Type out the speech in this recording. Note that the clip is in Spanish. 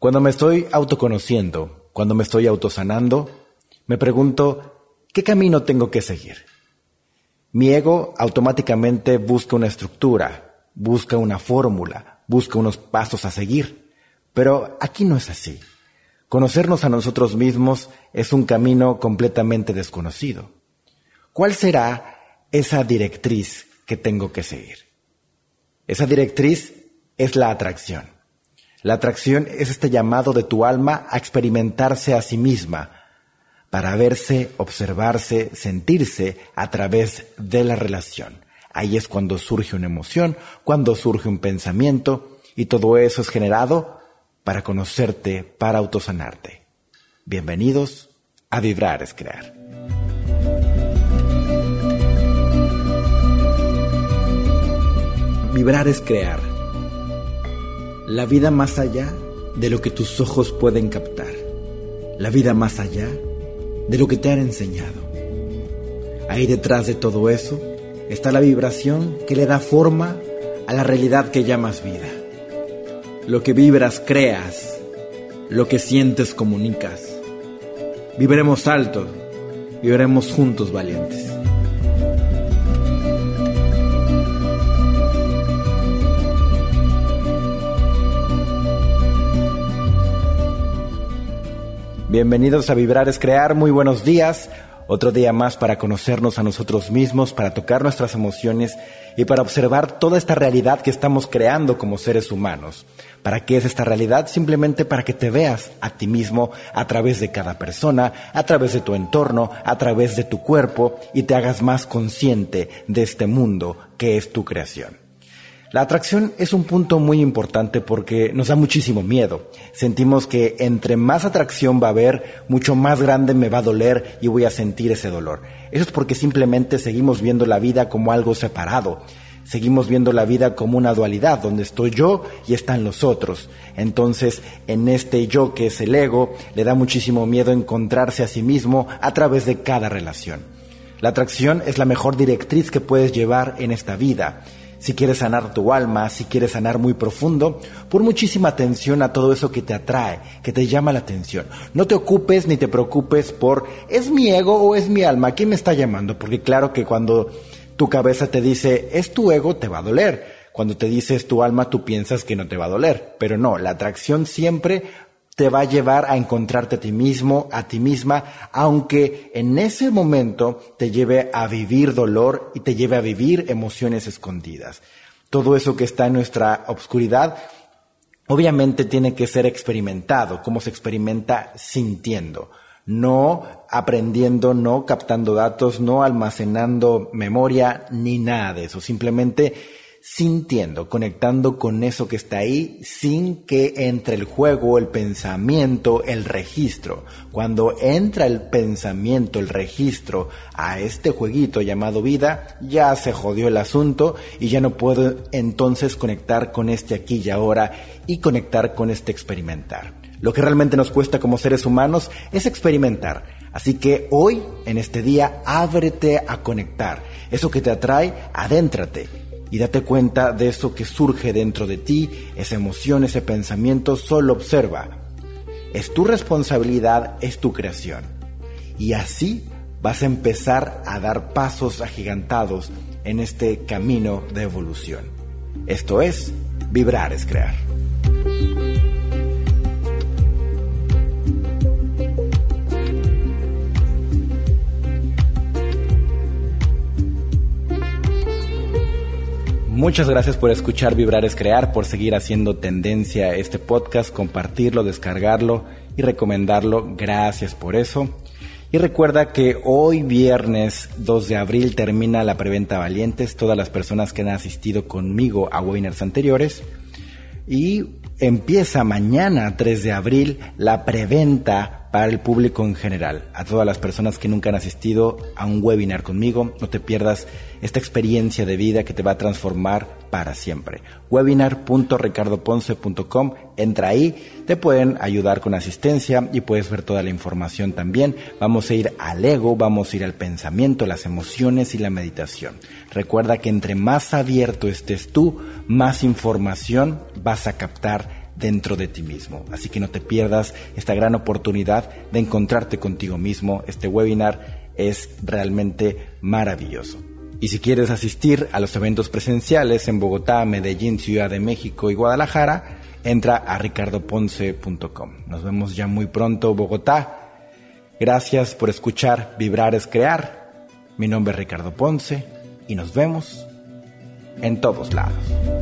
Cuando me estoy autoconociendo, cuando me estoy autosanando, me pregunto, ¿qué camino tengo que seguir? Mi ego automáticamente busca una estructura, busca una fórmula, busca unos pasos a seguir. Pero aquí no es así. Conocernos a nosotros mismos es un camino completamente desconocido. ¿Cuál será esa directriz que tengo que seguir? Esa directriz es la atracción. La atracción es este llamado de tu alma a experimentarse a sí misma, para verse, observarse, sentirse a través de la relación. Ahí es cuando surge una emoción, cuando surge un pensamiento, y todo eso es generado para conocerte, para autosanarte. Bienvenidos a Vibrar es Crear. Vibrar es crear la vida más allá de lo que tus ojos pueden captar, la vida más allá de lo que te han enseñado. Ahí detrás de todo eso está la vibración que le da forma a la realidad que llamas vida. Lo que vibras creas, lo que sientes comunicas. Viviremos alto, viviremos juntos valientes. Bienvenidos a Vibrar es Crear, muy buenos días. Otro día más para conocernos a nosotros mismos, para tocar nuestras emociones y para observar toda esta realidad que estamos creando como seres humanos. ¿Para qué es esta realidad? Simplemente para que te veas a ti mismo a través de cada persona, a través de tu entorno, a través de tu cuerpo y te hagas más consciente de este mundo que es tu creación. La atracción es un punto muy importante porque nos da muchísimo miedo. Sentimos que entre más atracción va a haber, mucho más grande me va a doler y voy a sentir ese dolor. Eso es porque simplemente seguimos viendo la vida como algo separado. Seguimos viendo la vida como una dualidad, donde estoy yo y están los otros. Entonces, en este yo que es el ego, le da muchísimo miedo encontrarse a sí mismo a través de cada relación. La atracción es la mejor directriz que puedes llevar en esta vida si quieres sanar tu alma, si quieres sanar muy profundo, pon muchísima atención a todo eso que te atrae, que te llama la atención. No te ocupes ni te preocupes por ¿es mi ego o es mi alma? ¿Quién me está llamando? Porque claro que cuando tu cabeza te dice es tu ego, te va a doler. Cuando te dices tu alma, tú piensas que no te va a doler. Pero no, la atracción siempre te va a llevar a encontrarte a ti mismo, a ti misma, aunque en ese momento te lleve a vivir dolor y te lleve a vivir emociones escondidas. Todo eso que está en nuestra obscuridad, obviamente tiene que ser experimentado, como se experimenta sintiendo, no aprendiendo, no captando datos, no almacenando memoria, ni nada de eso, simplemente sintiendo, conectando con eso que está ahí sin que entre el juego, el pensamiento, el registro. Cuando entra el pensamiento, el registro a este jueguito llamado vida, ya se jodió el asunto y ya no puedo entonces conectar con este aquí y ahora y conectar con este experimentar. Lo que realmente nos cuesta como seres humanos es experimentar. Así que hoy, en este día, ábrete a conectar. Eso que te atrae, adéntrate y date cuenta de eso que surge dentro de ti, esa emoción, ese pensamiento, solo observa. Es tu responsabilidad, es tu creación. Y así vas a empezar a dar pasos agigantados en este camino de evolución. Esto es, vibrar es crear. Muchas gracias por escuchar Vibrar es Crear, por seguir haciendo tendencia este podcast, compartirlo, descargarlo y recomendarlo. Gracias por eso. Y recuerda que hoy viernes 2 de abril termina la preventa Valientes, todas las personas que han asistido conmigo a webinars anteriores. Y empieza mañana 3 de abril la preventa para el público en general, a todas las personas que nunca han asistido a un webinar conmigo, no te pierdas esta experiencia de vida que te va a transformar para siempre. webinar.ricardoponce.com, entra ahí, te pueden ayudar con asistencia y puedes ver toda la información también. Vamos a ir al ego, vamos a ir al pensamiento, las emociones y la meditación. Recuerda que entre más abierto estés tú, más información vas a captar dentro de ti mismo. Así que no te pierdas esta gran oportunidad de encontrarte contigo mismo. Este webinar es realmente maravilloso. Y si quieres asistir a los eventos presenciales en Bogotá, Medellín, Ciudad de México y Guadalajara, entra a ricardoponce.com. Nos vemos ya muy pronto, Bogotá. Gracias por escuchar Vibrar es Crear. Mi nombre es Ricardo Ponce y nos vemos en todos lados.